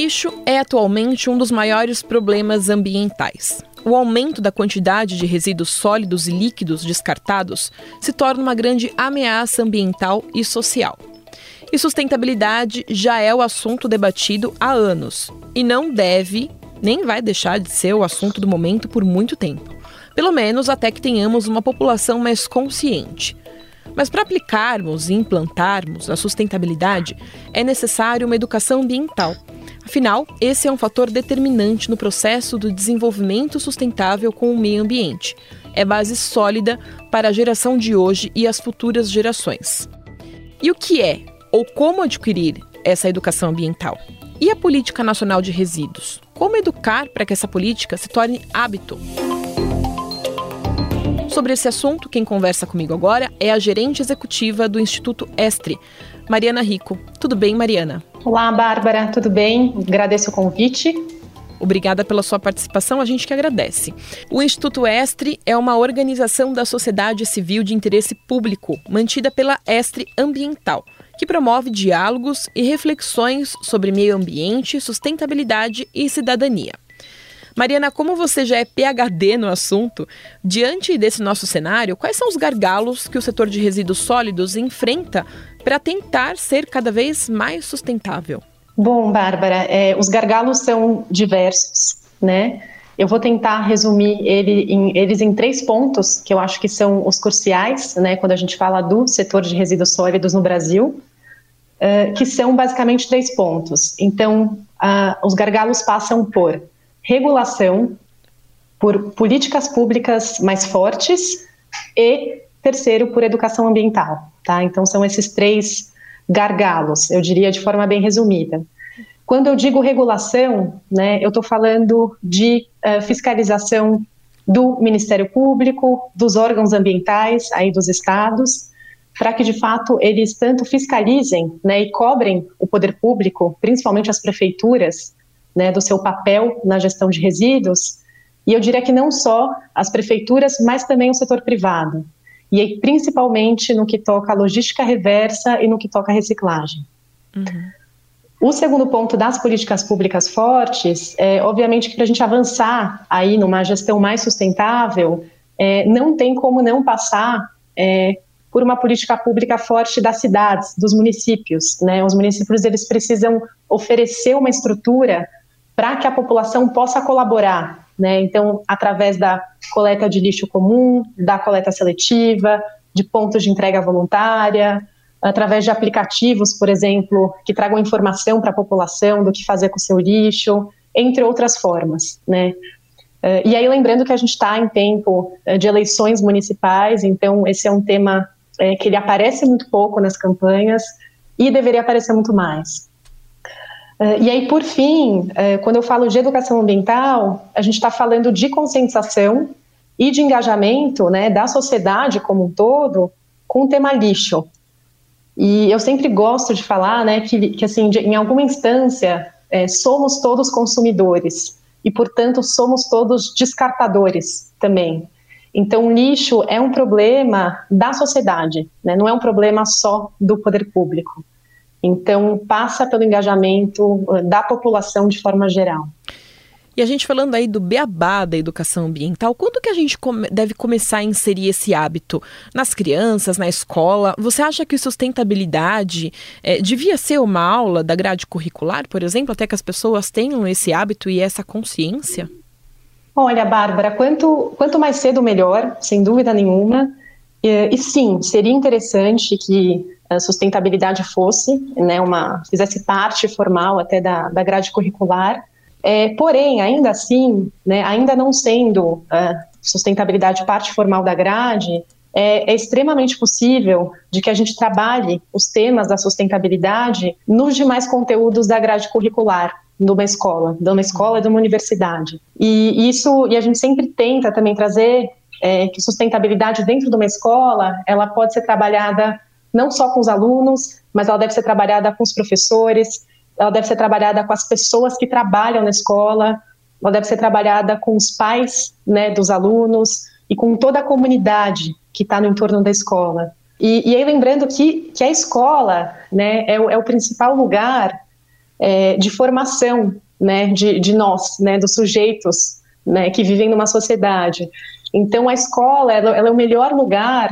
lixo é atualmente um dos maiores problemas ambientais. O aumento da quantidade de resíduos sólidos e líquidos descartados se torna uma grande ameaça ambiental e social. E sustentabilidade já é o assunto debatido há anos e não deve nem vai deixar de ser o assunto do momento por muito tempo. Pelo menos até que tenhamos uma população mais consciente. Mas para aplicarmos e implantarmos a sustentabilidade, é necessário uma educação ambiental. Afinal, esse é um fator determinante no processo do desenvolvimento sustentável com o meio ambiente. É base sólida para a geração de hoje e as futuras gerações. E o que é ou como adquirir essa educação ambiental? E a Política Nacional de Resíduos? Como educar para que essa política se torne hábito? Sobre esse assunto, quem conversa comigo agora é a gerente executiva do Instituto Estre, Mariana Rico. Tudo bem, Mariana? Olá, Bárbara, tudo bem? Agradeço o convite. Obrigada pela sua participação, a gente que agradece. O Instituto Estre é uma organização da sociedade civil de interesse público, mantida pela Estre Ambiental, que promove diálogos e reflexões sobre meio ambiente, sustentabilidade e cidadania. Mariana, como você já é PhD no assunto, diante desse nosso cenário, quais são os gargalos que o setor de resíduos sólidos enfrenta para tentar ser cada vez mais sustentável? Bom, Bárbara, é, os gargalos são diversos, né? Eu vou tentar resumir ele em, eles em três pontos que eu acho que são os cruciais, né, quando a gente fala do setor de resíduos sólidos no Brasil, uh, que são basicamente três pontos. Então, uh, os gargalos passam por regulação, por políticas públicas mais fortes e, terceiro, por educação ambiental. Tá? Então, são esses três gargalos, eu diria de forma bem resumida. Quando eu digo regulação, né, eu estou falando de uh, fiscalização do Ministério Público, dos órgãos ambientais, aí dos estados, para que de fato eles tanto fiscalizem né, e cobrem o poder público, principalmente as prefeituras, né, do seu papel na gestão de resíduos, e eu diria que não só as prefeituras, mas também o setor privado, e aí, principalmente no que toca a logística reversa e no que toca a reciclagem. Uhum. O segundo ponto das políticas públicas fortes é, obviamente, que para a gente avançar aí numa gestão mais sustentável, é, não tem como não passar é, por uma política pública forte das cidades, dos municípios. Né? Os municípios eles precisam oferecer uma estrutura para que a população possa colaborar, né? Então, através da coleta de lixo comum, da coleta seletiva, de pontos de entrega voluntária, através de aplicativos, por exemplo, que tragam informação para a população do que fazer com o seu lixo, entre outras formas, né? Eh, e aí, lembrando que a gente está em tempo eh, de eleições municipais, então esse é um tema é, que ele aparece muito pouco nas campanhas e deveria aparecer muito mais. Uh, e aí, por fim, uh, quando eu falo de educação ambiental, a gente está falando de conscientização e de engajamento né, da sociedade como um todo com o tema lixo. E eu sempre gosto de falar né, que, que assim, de, em alguma instância, é, somos todos consumidores e, portanto, somos todos descartadores também. Então, lixo é um problema da sociedade, né, não é um problema só do poder público. Então, passa pelo engajamento eh, da população de forma geral. E a gente falando aí do beabá da educação ambiental, quando que a gente come deve começar a inserir esse hábito nas crianças, na escola? Você acha que sustentabilidade é, devia ser uma aula da grade curricular, por exemplo, até que as pessoas tenham esse hábito e essa consciência? Olha, Bárbara, quanto, quanto mais cedo melhor, sem dúvida nenhuma. E, e sim, seria interessante que sustentabilidade fosse, né, uma, fizesse parte formal até da, da grade curricular. É, porém, ainda assim, né, ainda não sendo uh, sustentabilidade parte formal da grade, é, é, extremamente possível de que a gente trabalhe os temas da sustentabilidade nos demais conteúdos da grade curricular de uma escola, de uma escola e de uma universidade. E isso, e a gente sempre tenta também trazer é, que sustentabilidade dentro de uma escola, ela pode ser trabalhada não só com os alunos, mas ela deve ser trabalhada com os professores, ela deve ser trabalhada com as pessoas que trabalham na escola, ela deve ser trabalhada com os pais né, dos alunos e com toda a comunidade que está no entorno da escola. E, e, aí lembrando que, que a escola né, é, o, é o principal lugar é, de formação né, de, de nós, né, dos sujeitos né, que vivem numa sociedade. Então, a escola ela, ela é o melhor lugar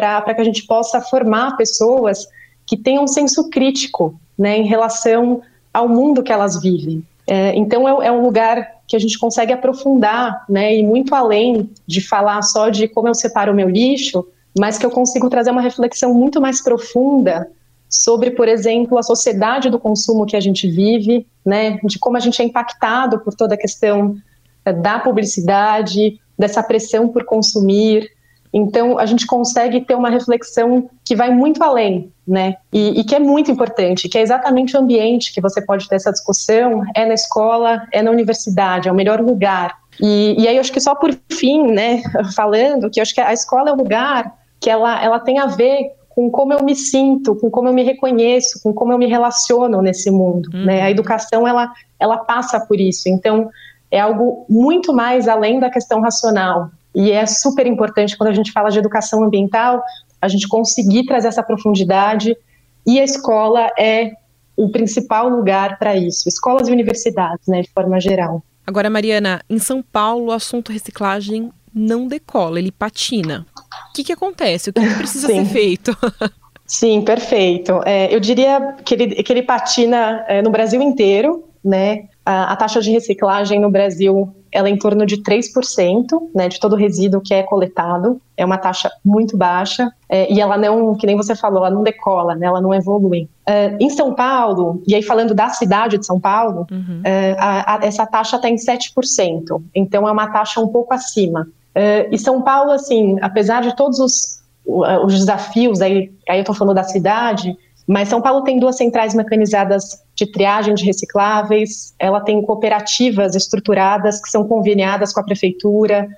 para que a gente possa formar pessoas que tenham um senso crítico né, em relação ao mundo que elas vivem. É, então, é, é, um lugar que a gente consegue aprofundar né, e muito além de falar só de como eu separo o meu lixo, mas que eu consigo trazer uma reflexão muito mais profunda sobre, por exemplo, a sociedade do consumo que a gente vive, né, de como a gente é impactado por toda a questão é, da publicidade, dessa pressão por consumir. Então, a gente consegue ter uma reflexão que vai muito além, né? E, e, que é muito importante, que é exatamente o ambiente que você pode ter essa discussão, é na escola, é na universidade, é o melhor lugar. E, e aí, eu acho que só por fim, né, falando, que eu acho que a escola é o lugar que ela, ela tem a ver com como eu me sinto, com como eu me reconheço, com como eu me relaciono nesse mundo. Uhum. Né? A educação ela, ela passa por isso. Então é algo muito mais além da questão racional. E é super importante quando a gente fala de educação ambiental, a gente conseguir trazer essa profundidade. E a escola é o principal lugar para isso. Escolas e universidades, né, de forma geral. Agora, Mariana, em São Paulo, o assunto reciclagem não decola, ele patina. O que, que acontece? O que, que precisa ser feito? Sim, perfeito. É, eu diria que ele, que ele patina é, no Brasil inteiro, né? A, a, taxa de reciclagem no Brasil ela é em torno de 3%, né, de todo o resíduo que é coletado. É uma taxa muito baixa é, e ela não, que nem você falou, ela não decola, né, ela não evolui. É, em São Paulo, e aí falando da cidade de São Paulo, uhum. É, a, a, essa taxa está em 7%. Então é uma taxa um pouco acima. Uh, e São Paulo, assim, apesar de todos os, os desafios, aí, aí eu estou falando da cidade, mas São Paulo tem duas centrais mecanizadas de triagem de recicláveis, ela tem cooperativas estruturadas que são conveniadas com a prefeitura,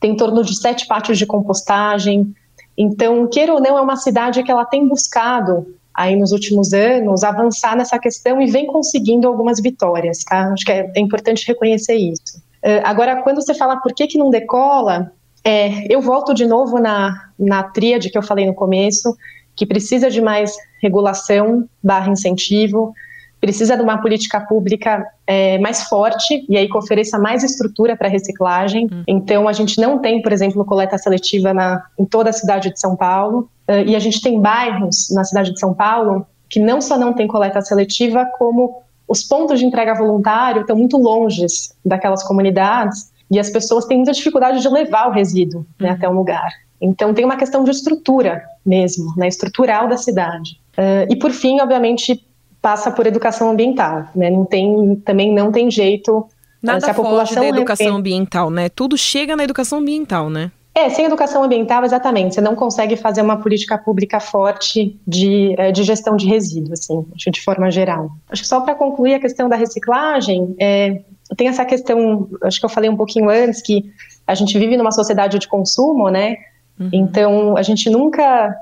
tem em torno de sete pátios de compostagem. Então, queira ou não, é uma cidade que ela tem buscado aí nos últimos anos avançar nessa questão e vem conseguindo algumas vitórias, tá? Acho que é, é importante reconhecer isso. Uh, agora, quando você fala por que, que não decola, é, eu volto de novo na, na tríade que eu falei no começo, que precisa de mais regulação barra incentivo, precisa de uma política pública é, mais forte e aí que ofereça mais estrutura para reciclagem. Hum. Então, a gente não tem, por exemplo, coleta seletiva na, em toda a cidade de São Paulo, uh, e a gente tem bairros na cidade de São Paulo que não só não tem coleta seletiva, como os pontos de entrega voluntário estão muito longe daquelas comunidades e as pessoas têm muita dificuldade de levar o resíduo né, até um lugar. Então tem uma questão de estrutura mesmo, né, estrutural da cidade. Uh, e por fim, obviamente, passa por educação ambiental. Né, não tem, também não tem jeito. Nada se a população da educação ambiental, né? Tudo chega na educação ambiental, né? É, sem educação ambiental, exatamente. Você não consegue fazer uma política pública forte de, é, de gestão de resíduos, assim, de forma geral. Acho que só para concluir a questão da reciclagem, é, tem essa questão, acho que eu falei um pouquinho antes, que a gente vive numa sociedade de consumo, né? Uhum. Então, a gente nunca,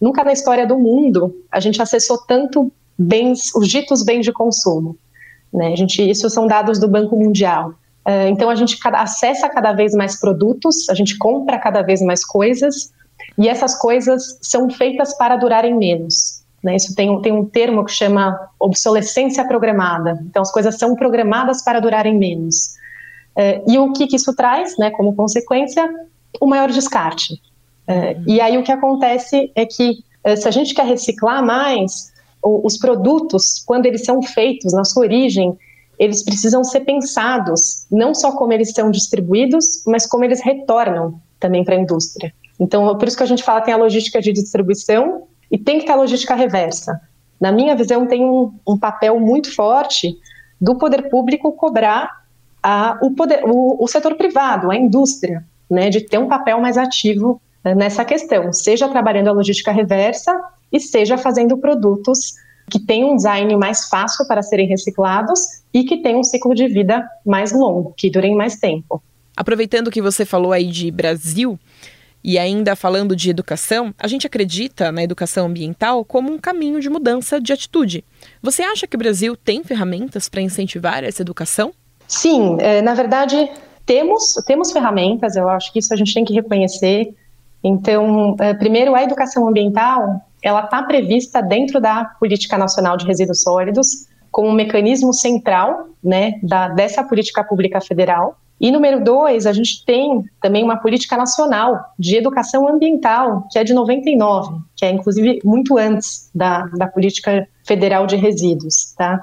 nunca na história do mundo, a gente acessou tanto bens, os ditos bens de consumo. Né? A gente, isso são dados do Banco Mundial. Ah, então a gente acessa cada vez mais produtos, a gente compra cada vez mais coisas e essas coisas são feitas para durarem menos. Né? Isso tem, tem um termo que chama obsolescência programada. Então as coisas são programadas para durarem menos. Uh, e o que, que, isso traz, né, como consequência? O maior descarte. Uh, e aí o que acontece é que uh, se a gente quer reciclar mais, os produtos, quando eles são feitos na sua origem, eles precisam ser pensados, não só como eles são distribuídos, mas como eles retornam também para a indústria. Então, por isso que a gente fala tem a logística de distribuição e tem que ter a logística reversa. Na minha visão, tem um, um papel muito forte do poder público cobrar a, o, poder, o, o setor privado, a indústria, né, de ter um papel mais ativo nessa questão, seja trabalhando a logística reversa e seja fazendo produtos que têm um design mais fácil para serem reciclados e que tenham um ciclo de vida mais longo, que durem mais tempo. Aproveitando que você falou aí de Brasil, e ainda falando de educação, a gente acredita na educação ambiental como um caminho de mudança de atitude. Você acha que o Brasil tem ferramentas para incentivar essa educação? Sim, é, na verdade temos temos ferramentas. Eu acho que isso a gente tem que reconhecer. Então, é, primeiro a educação ambiental ela está prevista dentro da Política Nacional de Resíduos Sólidos, como um mecanismo central né, da, dessa política pública federal. E número dois, a gente tem também uma política nacional de educação ambiental, que é de 99, que é inclusive muito antes da, da política federal de resíduos, tá?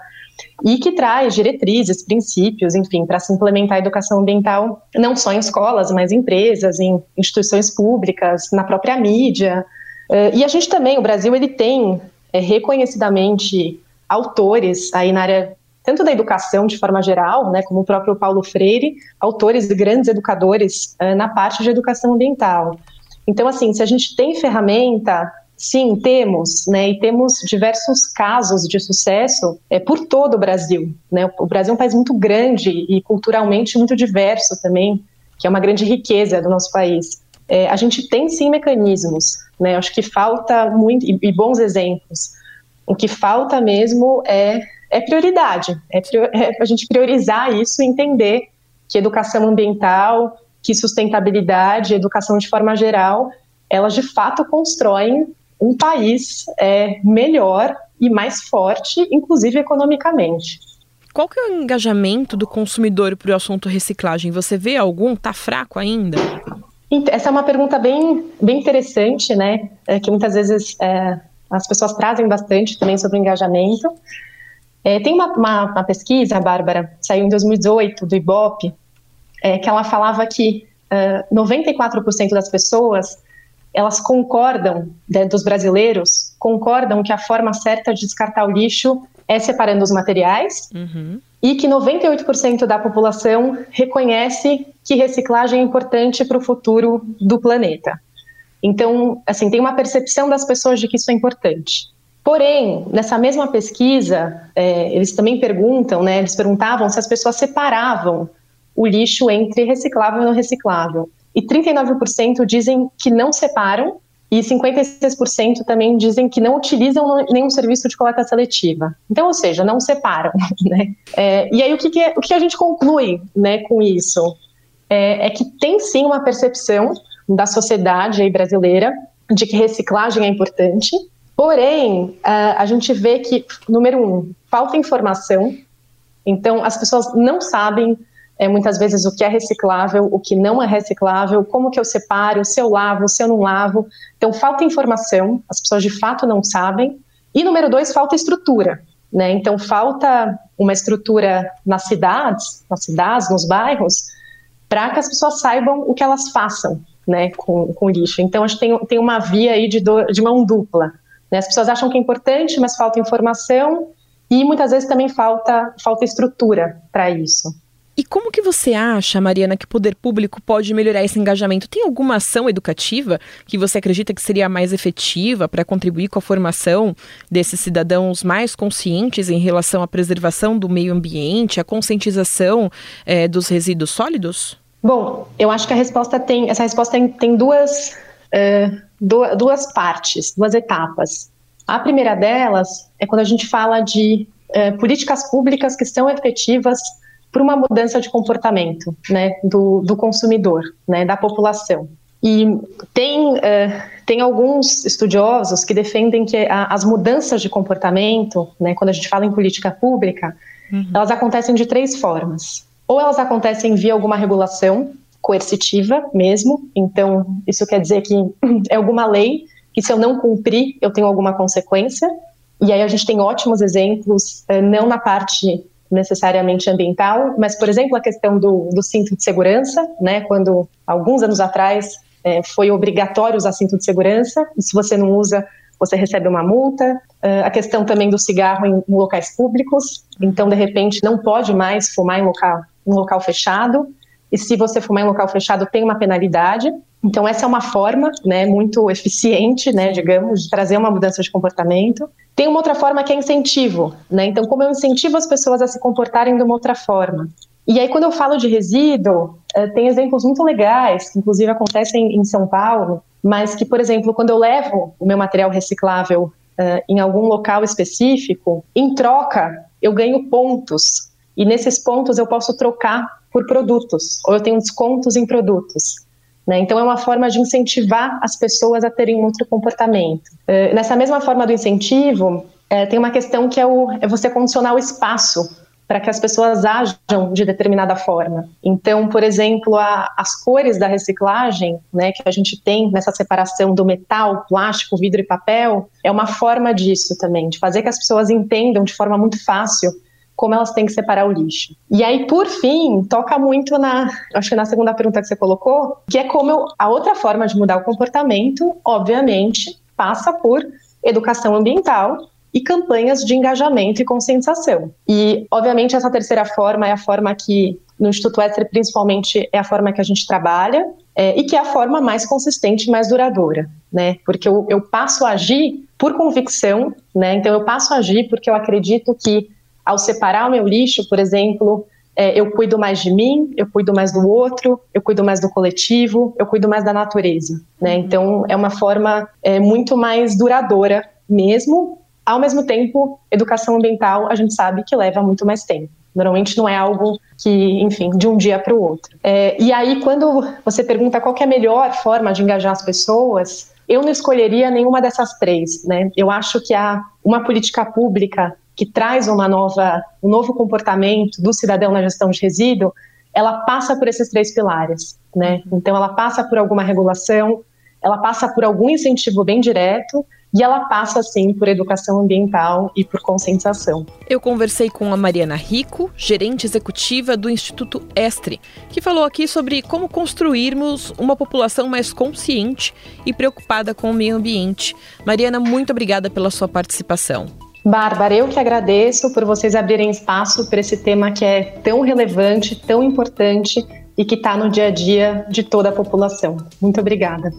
E que traz diretrizes, princípios, enfim, para se implementar a educação ambiental não só em escolas, mas em empresas, em instituições públicas, na própria mídia. Uh, e a gente também, o Brasil, ele tem é, reconhecidamente autores aí na área tanto da educação de forma geral, né, como o próprio Paulo Freire, autores de grandes educadores uh, na parte de educação ambiental. Então, assim, se a gente tem ferramenta, sim, temos, né, e temos diversos casos de sucesso é, por todo o Brasil. Né? O Brasil é um país muito grande e culturalmente muito diverso também, que é uma grande riqueza do nosso país. É, a gente tem sim mecanismos, né? Acho que falta muito e, e bons exemplos. O que falta mesmo é é prioridade, é, é a gente priorizar isso e entender que educação ambiental, que sustentabilidade, educação de forma geral, elas de fato constroem um país é, melhor e mais forte, inclusive economicamente. Qual que é o engajamento do consumidor para o assunto reciclagem? Você vê algum? Está fraco ainda? Essa é uma pergunta bem, bem interessante, né? É, que muitas vezes é, as pessoas trazem bastante também sobre o engajamento. É, tem uma, uma, uma, pesquisa, Bárbara, saiu em 2018 do IBOP, é, que ela falava que uh, 94% das pessoas elas concordam, né, dos brasileiros, concordam que a forma certa de descartar o lixo é separando os materiais uhum. e que 98% da população reconhece que reciclagem é importante para o futuro do planeta. Então, assim, tem uma percepção das pessoas de que isso é importante. Porém, nessa mesma pesquisa, é, eles também perguntam, né, eles perguntavam se as pessoas separavam o lixo entre reciclável e não reciclável. E 39% dizem que não separam e 56% também dizem que não utilizam nenhum serviço de coleta seletiva. Então, ou seja, não separam. Né? É, e aí, o que, que, o que a gente conclui né, com isso? É, é que tem sim uma percepção da sociedade brasileira de que reciclagem é importante, Porém, a gente vê que, número um, falta informação. Então, as pessoas não sabem é, muitas vezes o que é reciclável, o que não é reciclável, como que eu separo, se eu lavo, se eu não lavo. Então, falta informação, as pessoas de fato não sabem. E número dois, falta estrutura. Né? Então, falta uma estrutura nas cidades, nas cidades, nos bairros, para que as pessoas saibam o que elas façam né, com, com lixo. Então, acho que tem, tem uma via aí de, do, de mão dupla. Né? As pessoas acham que é importante, mas falta informação e muitas vezes também falta, falta estrutura para isso. E como que você acha, Mariana, que o poder público pode melhorar esse engajamento? Tem alguma ação educativa que você acredita que seria mais efetiva para contribuir com a formação desses cidadãos mais conscientes em relação à preservação do meio ambiente, a conscientização é, dos resíduos sólidos? Bom, eu acho que a resposta tem, essa resposta tem, tem duas, uh, duas partes, duas etapas. A primeira delas é quando a gente fala de uh, políticas públicas que são efetivas para uma mudança de comportamento né, do, do consumidor, né, da população. E tem, uh, tem alguns estudiosos que defendem que a, as mudanças de comportamento, né, quando a gente fala em política pública, uhum. elas acontecem de três formas. Ou elas acontecem via alguma regulação, coercitiva mesmo. Então, isso quer dizer que é alguma lei que, se eu não cumprir, eu tenho alguma consequência. E aí a gente tem ótimos exemplos, eh, não na parte necessariamente ambiental, mas, por exemplo, a questão do, do cinto de segurança, né, quando alguns anos atrás é, foi obrigatório usar cinto de segurança, e se você não usa, você recebe uma multa. Uh, a questão também do cigarro em, em, locais públicos, então, de repente, não pode mais fumar em local, em local fechado e se você fumar em local fechado tem uma penalidade. Então essa é uma forma, né, muito eficiente, né, digamos, de trazer uma mudança de comportamento. Tem uma outra forma que é incentivo, né? Então como eu incentivo as pessoas a se comportarem de uma outra forma? E aí quando eu falo de resíduo, eh, tem exemplos muito legais, que inclusive acontecem em São Paulo, mas que, por exemplo, quando eu levo o meu material reciclável uh, em algum local específico, em troca eu ganho pontos. E nesses pontos eu posso trocar por produtos, ou eu tenho descontos em produtos. Né? Então, é uma forma de incentivar as pessoas a terem outro comportamento. Uh, nessa mesma forma do incentivo, é, tem uma questão que é, o, é você condicionar o espaço para que as pessoas ajam de determinada forma. Então, por exemplo, a, as cores da reciclagem, né, que a gente tem nessa separação do metal, plástico, vidro e papel, é uma forma disso também, de fazer que as pessoas entendam de forma muito fácil como elas têm que separar o lixo. E aí, por fim, toca muito na, acho que na segunda pergunta que você colocou, que é como eu, a outra forma de mudar o comportamento, obviamente, passa por educação ambiental e campanhas de engajamento e conscientização. E, obviamente, essa terceira forma é a forma que, no Instituto Estre, principalmente, é a forma que a gente trabalha é, e que é a forma mais consistente e mais duradoura, né? Porque eu, eu passo a agir por convicção, né? Então, eu passo a agir porque eu acredito que, ao separar o meu lixo, por exemplo, é, eu cuido mais de mim, eu cuido mais do outro, eu cuido mais do coletivo, eu cuido mais da natureza, né? Então, é uma forma é, muito mais duradoura mesmo, ao mesmo tempo, educação ambiental a gente sabe que leva muito mais tempo. Normalmente não é algo que, enfim, de um dia para o outro. É, e aí, quando você pergunta qual é a melhor forma de engajar as pessoas, eu não escolheria nenhuma dessas três. Né? Eu acho que há uma política pública que traz uma nova, um novo comportamento do cidadão na gestão de resíduo, ela passa por esses três pilares. Né? Então, ela passa por alguma regulação, ela passa por algum incentivo bem direto e ela passa, sim, por educação ambiental e por conscientização. Eu conversei com a Mariana Rico, gerente executiva do Instituto Estre, que falou aqui sobre como construirmos uma população mais consciente e preocupada com o meio ambiente. Mariana, muito obrigada pela sua participação. Bárbara, eu que agradeço por vocês abrirem espaço para esse tema que é tão relevante, tão importante e que está no dia a dia de toda a população. Muito obrigada.